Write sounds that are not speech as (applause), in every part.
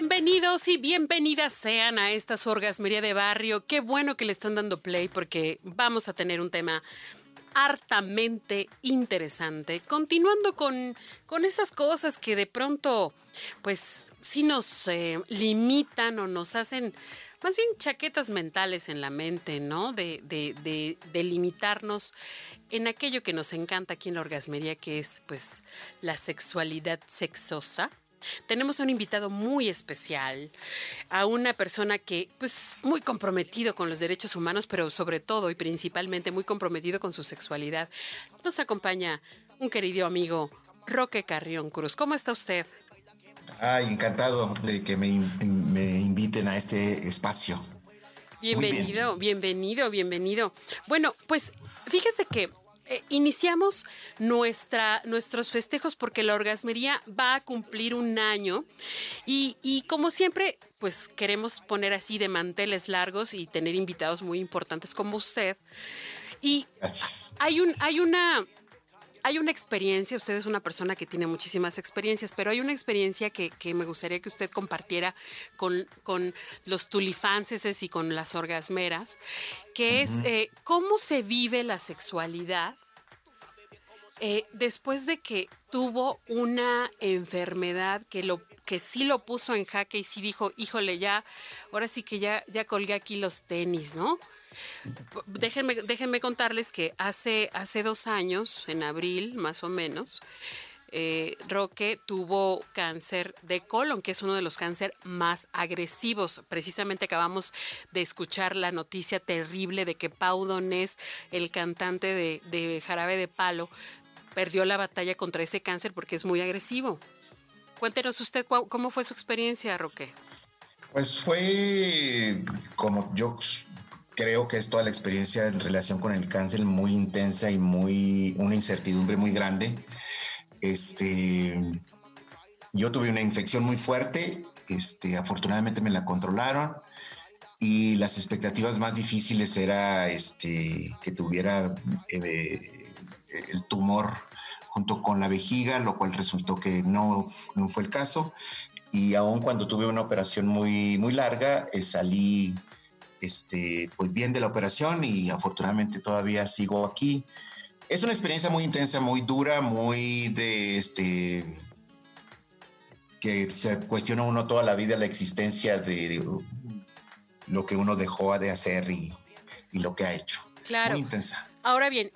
Bienvenidos y bienvenidas sean a esta orgasmería de barrio. Qué bueno que le están dando play porque vamos a tener un tema hartamente interesante. Continuando con, con esas cosas que de pronto, pues, sí nos eh, limitan o nos hacen más bien chaquetas mentales en la mente, ¿no? De, de, de, de, limitarnos en aquello que nos encanta aquí en la orgasmería, que es, pues, la sexualidad sexosa. Tenemos a un invitado muy especial, a una persona que, pues, muy comprometido con los derechos humanos, pero sobre todo y principalmente muy comprometido con su sexualidad. Nos acompaña un querido amigo, Roque Carrión Cruz. ¿Cómo está usted? Ay, encantado de que me, me inviten a este espacio. Bienvenido, bienvenido, bienvenido. Bueno, pues fíjese que eh, iniciamos nuestra, nuestros festejos porque la orgasmería va a cumplir un año y, y, como siempre, pues queremos poner así de manteles largos y tener invitados muy importantes como usted. Y Gracias. hay, un, hay una... Hay una experiencia, usted es una persona que tiene muchísimas experiencias, pero hay una experiencia que, que me gustaría que usted compartiera con, con los tulifances y con las orgasmeras, que es eh, cómo se vive la sexualidad eh, después de que tuvo una enfermedad que lo que sí lo puso en jaque y sí dijo, híjole, ya, ahora sí que ya, ya colgué aquí los tenis, ¿no? Déjenme, déjenme contarles que hace, hace dos años, en abril más o menos, eh, Roque tuvo cáncer de colon, que es uno de los cánceres más agresivos. Precisamente acabamos de escuchar la noticia terrible de que Pau Donés, el cantante de, de Jarabe de Palo, perdió la batalla contra ese cáncer porque es muy agresivo. Cuéntenos usted cómo fue su experiencia, Roque. Pues fue como yo creo que es toda la experiencia en relación con el cáncer muy intensa y muy una incertidumbre muy grande. Este, yo tuve una infección muy fuerte. Este, afortunadamente me la controlaron y las expectativas más difíciles era este, que tuviera eh, el tumor junto con la vejiga, lo cual resultó que no, no fue el caso. Y aun cuando tuve una operación muy, muy larga, eh, salí este, pues bien de la operación y afortunadamente todavía sigo aquí. Es una experiencia muy intensa, muy dura, muy de este que se cuestiona uno toda la vida la existencia de, de lo que uno dejó de hacer y, y, lo que ha hecho. Claro. Muy intensa. Ahora bien,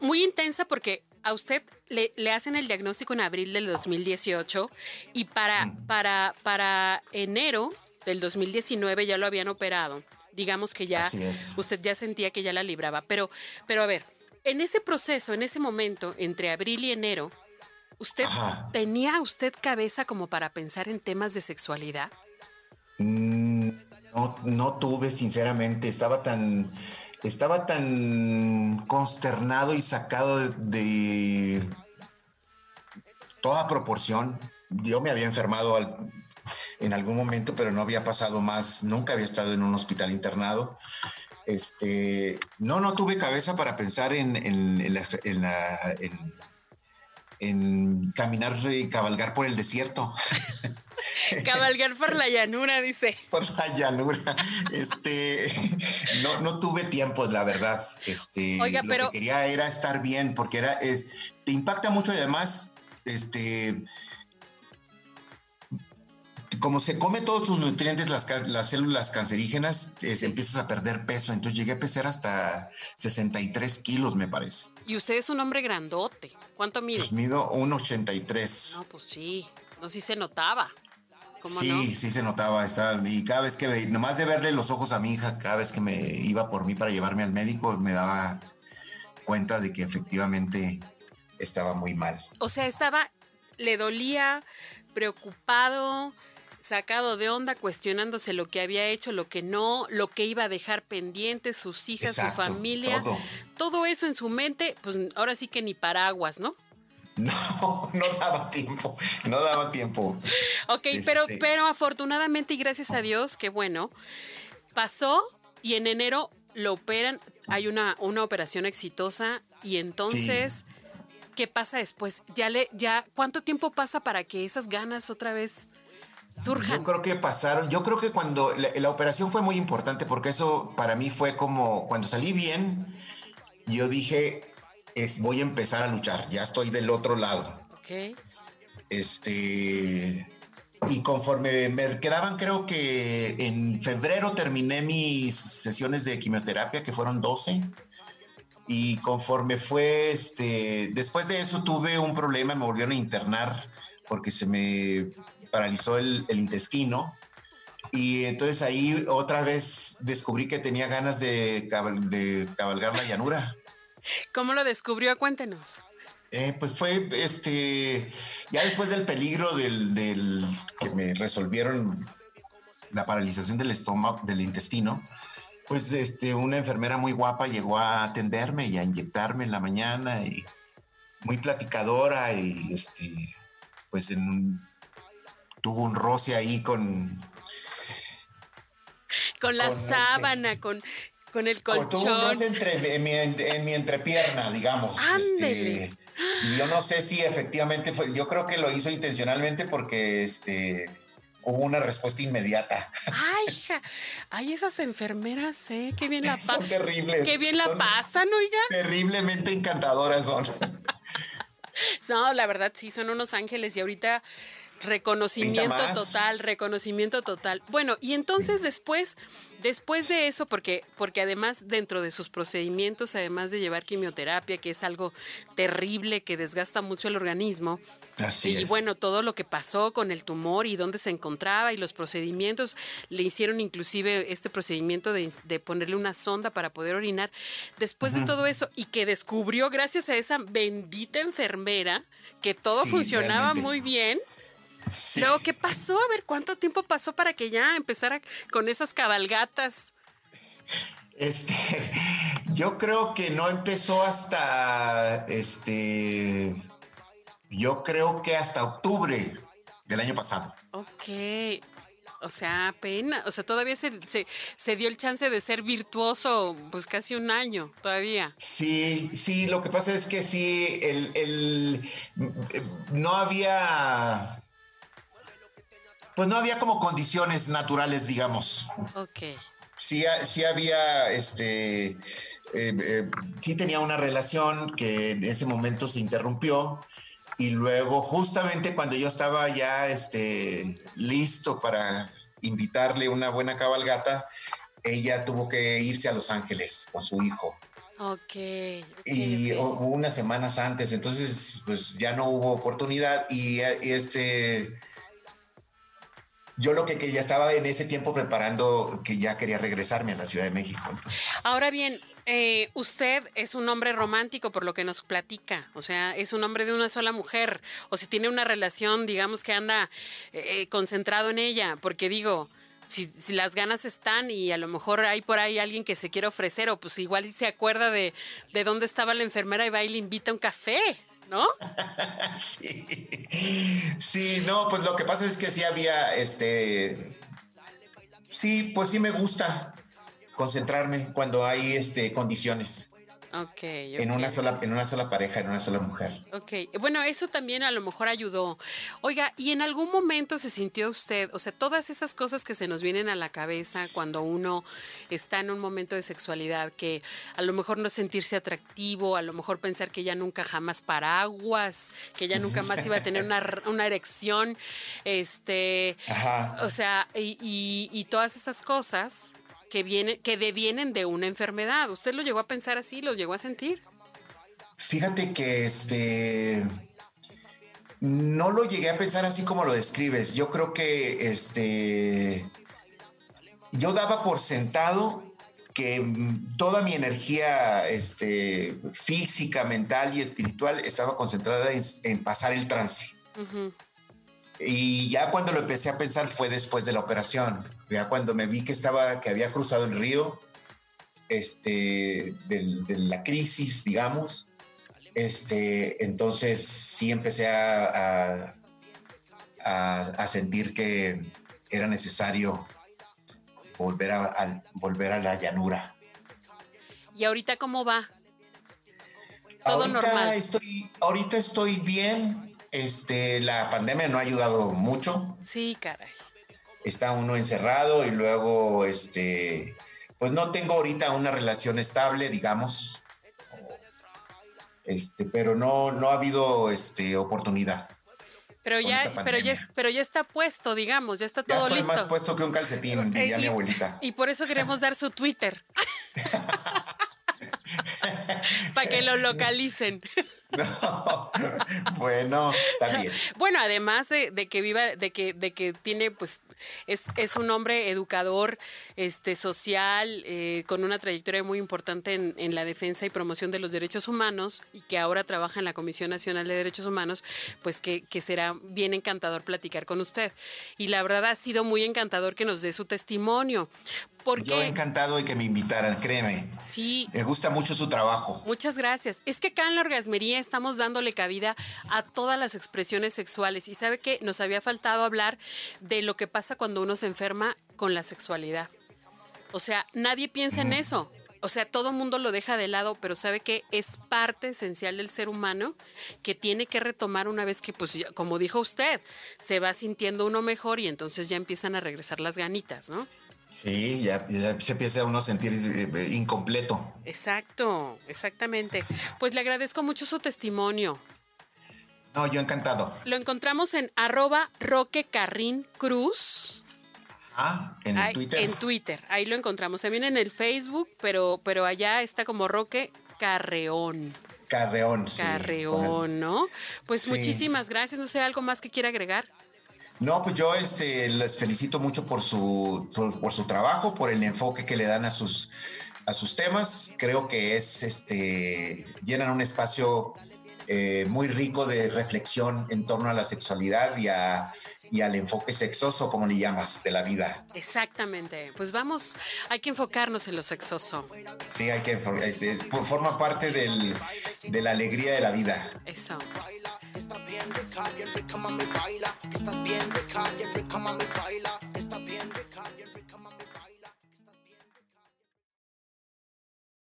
muy intensa porque a usted le, le, hacen el diagnóstico en abril del 2018 y para, mm. para, para enero del 2019 ya lo habían operado. Digamos que ya usted ya sentía que ya la libraba. Pero, pero a ver, en ese proceso, en ese momento, entre abril y enero, ¿usted Ajá. tenía usted cabeza como para pensar en temas de sexualidad? Mm, no, no tuve, sinceramente. Estaba tan estaba tan consternado y sacado de, de, toda proporción. Yo me había enfermado al, en algún momento, pero no había pasado más, nunca había estado en un hospital internado. Este, no, no tuve cabeza para pensar en, en, en, la, en la, caminar y cabalgar por el desierto. (laughs) (laughs) Cabalgar por la llanura, dice. Por la llanura. Este, no, no tuve tiempo, la verdad. Este, Oiga, lo pero que quería era estar bien, porque era, es, te impacta mucho y además, este, como se come todos sus nutrientes, las, las células cancerígenas, sí. eh, empiezas a perder peso. Entonces llegué a pesar hasta 63 kilos, me parece. Y usted es un hombre grandote. ¿Cuánto mide? Pues mido 1,83. No, pues sí. No, sí se notaba. Sí, no? sí se notaba. Estaba, y cada vez que, nomás de verle los ojos a mi hija, cada vez que me iba por mí para llevarme al médico, me daba cuenta de que efectivamente estaba muy mal. O sea, estaba, le dolía, preocupado, sacado de onda, cuestionándose lo que había hecho, lo que no, lo que iba a dejar pendiente, sus hijas, su familia. Todo. todo eso en su mente, pues ahora sí que ni paraguas, ¿no? No, (laughs) no daba tiempo, no daba tiempo. Ok, pero, este pero afortunadamente y gracias a Dios, que bueno, pasó y en enero lo operan, hay una, una operación exitosa y entonces, ¿qué pasa después? Ya le, ya, ¿cuánto tiempo pasa para que esas ganas otra vez surjan? Yo creo que pasaron, yo creo que cuando la, operación fue muy importante porque eso para mí fue como cuando salí bien, yo dije, es voy a empezar a luchar, ya estoy del otro lado. Ok. Este, y conforme me quedaban, creo que en febrero terminé mis sesiones de quimioterapia, que fueron 12. Y conforme fue, este, después de eso tuve un problema, me volvieron a internar porque se me paralizó el, intestino. Y entonces ahí otra vez descubrí que tenía ganas de, de cabalgar la llanura. ¿Cómo lo descubrió? Cuéntenos. Eh, pues fue este, ya después del peligro del, que me resolvieron la paralización del estómago, del intestino, pues este, una enfermera muy guapa llegó a atenderme y a inyectarme en la mañana y muy platicadora y este, pues en tuvo un roce ahí con con la este sábana, con con el colchón. entre, en, mi, entrepierna, digamos. Este, y yo no sé si efectivamente fue, yo creo que lo hizo intencionalmente porque este hubo una respuesta inmediata. Ay, hija. Ay, esas enfermeras, ¿eh? Qué bien la pasan. (laughs) Son terribles. Qué bien la pasan, oiga. Terriblemente encantadoras son. (laughs) no, la verdad sí, son unos ángeles y ahorita reconocimiento total, reconocimiento total. Bueno, y entonces después Después de eso, porque, porque además dentro de sus procedimientos, además de llevar quimioterapia, que es algo terrible, que desgasta mucho el organismo, Así y bueno, todo lo que pasó con el tumor y dónde se encontraba y los procedimientos, le hicieron inclusive este procedimiento de, ponerle una sonda para poder orinar. Después de todo eso, y que descubrió gracias a esa bendita enfermera que todo funcionaba muy bien Luego, ¿qué pasó? A ver, ¿cuánto tiempo pasó para que ya empezara con esas cabalgatas? Este, (laughs) yo creo que no empezó hasta, este, yo creo que hasta octubre del año pasado. Ok. O sea, pena. O sea, todavía se, se, dio el chance de ser virtuoso, pues casi un año todavía. Sí, sí, lo que pasa es que sí, el, el no había pues no había como condiciones naturales, digamos. Ok. Sí, sí había, este, eh, eh, sí tenía una relación que en ese momento se interrumpió y luego justamente cuando yo estaba ya, este, listo para invitarle una buena cabalgata, ella tuvo que irse a Los Ángeles con su hijo. Ok. y unas semanas antes, entonces pues ya no hubo oportunidad y, y este yo lo que, ya estaba en ese tiempo preparando que ya quería regresarme a la Ciudad de México. Ahora bien, eh, usted es un hombre romántico por lo que nos platica, o sea, es un hombre de una sola mujer, o si tiene una relación, digamos que anda eh, concentrado en ella, porque digo, si, las ganas están y a lo mejor hay por ahí alguien que se quiere ofrecer, o pues igual se acuerda de, de dónde estaba la enfermera y va y le invita un café. ¿No? (laughs) sí. Sí, no, pues lo que pasa es que sí había, este, sí, pues sí me gusta concentrarme cuando hay, este, condiciones. Ok. En una sola, en una sola pareja, en una sola mujer. Ok. Bueno, eso también a lo mejor ayudó. Oiga, ¿y en algún momento se sintió usted, o sea, todas esas cosas que se nos vienen a la cabeza cuando uno está en un momento de sexualidad, que a lo mejor no sentirse atractivo, a lo mejor pensar que ya nunca jamás paraguas, que ya nunca más iba a tener una, erección, este, o sea, y, y todas esas cosas que, viene, que devienen de una enfermedad. ¿Usted lo llegó a pensar así? ¿Lo llegó a sentir? Fíjate que este no lo llegué a pensar así como lo describes. Yo creo que este yo daba por sentado que toda mi energía este, física, mental y espiritual estaba concentrada en, pasar el trance. Y ya cuando lo empecé a pensar fue después de la operación. Ya cuando me vi que estaba, que había cruzado el río, este, de la crisis, digamos, este, entonces sí empecé a, a, sentir que era necesario volver a, volver a la llanura. ¿Y ahorita cómo va? Todo normal. Estoy, ahorita estoy bien. Este, la pandemia no ha ayudado mucho. Sí, caray. Está uno encerrado y luego, este, pues no tengo ahorita una relación estable, digamos. Este, pero no, no ha habido este, oportunidad. Pero ya, pero ya, pero ya está puesto, digamos, ya está todo ya estoy más puesto que un calcetín, diría mi abuelita. Y por eso queremos dar su Twitter. (laughs) Para que lo localicen. No, bueno, está bien. Bueno, además de, que viva, de que, de que tiene, pues, es, es un hombre educador, este, social, eh, con una trayectoria muy importante en, en, la defensa y promoción de los derechos humanos, y que ahora trabaja en la Comisión Nacional de Derechos Humanos, pues que, que será bien encantador platicar con usted. Y la verdad ha sido muy encantador que nos dé su testimonio. Porque... Yo encantado de que me invitaran, créeme. Sí. Me gusta mucho su trabajo. Muchas gracias. Es que acá en la orgasmería estamos dándole cabida a todas las expresiones sexuales. Y sabe que nos había faltado hablar de lo que pasa cuando uno se enferma con la sexualidad. O sea, nadie piensa en eso. O sea, todo el mundo lo deja de lado, pero sabe que es parte esencial del ser humano que tiene que retomar una vez que, pues, como dijo usted, se va sintiendo uno mejor y entonces ya empiezan a regresar las ganitas, ¿no? Sí, ya, se empieza uno a sentir eh, incompleto. Exacto, exactamente. Pues le agradezco mucho su testimonio. No, yo encantado. Lo encontramos en arroba Roque Carrín Cruz. Ah, en Twitter. En Twitter, ahí lo encontramos. También en el Facebook, pero, pero allá está como Roque Carreón. Carreón, sí. Carreón, ¿no? Pues muchísimas gracias. No sé, ¿algo más que quiera agregar? No, pues yo este, les felicito mucho por su, por, su trabajo, por el enfoque que le dan a sus, a sus temas. Creo que es, este, llenan un espacio eh, muy rico de reflexión en torno a la sexualidad y, a, y al enfoque sexoso, como le llamas, de la vida. Exactamente. Pues vamos, hay que enfocarnos en lo sexoso. Sí, hay que, este, forma parte del, de la alegría de la vida. Eso. Estás bien rica, bien rica, mami, baila. Estás bien rica, bien rica, mami, baila.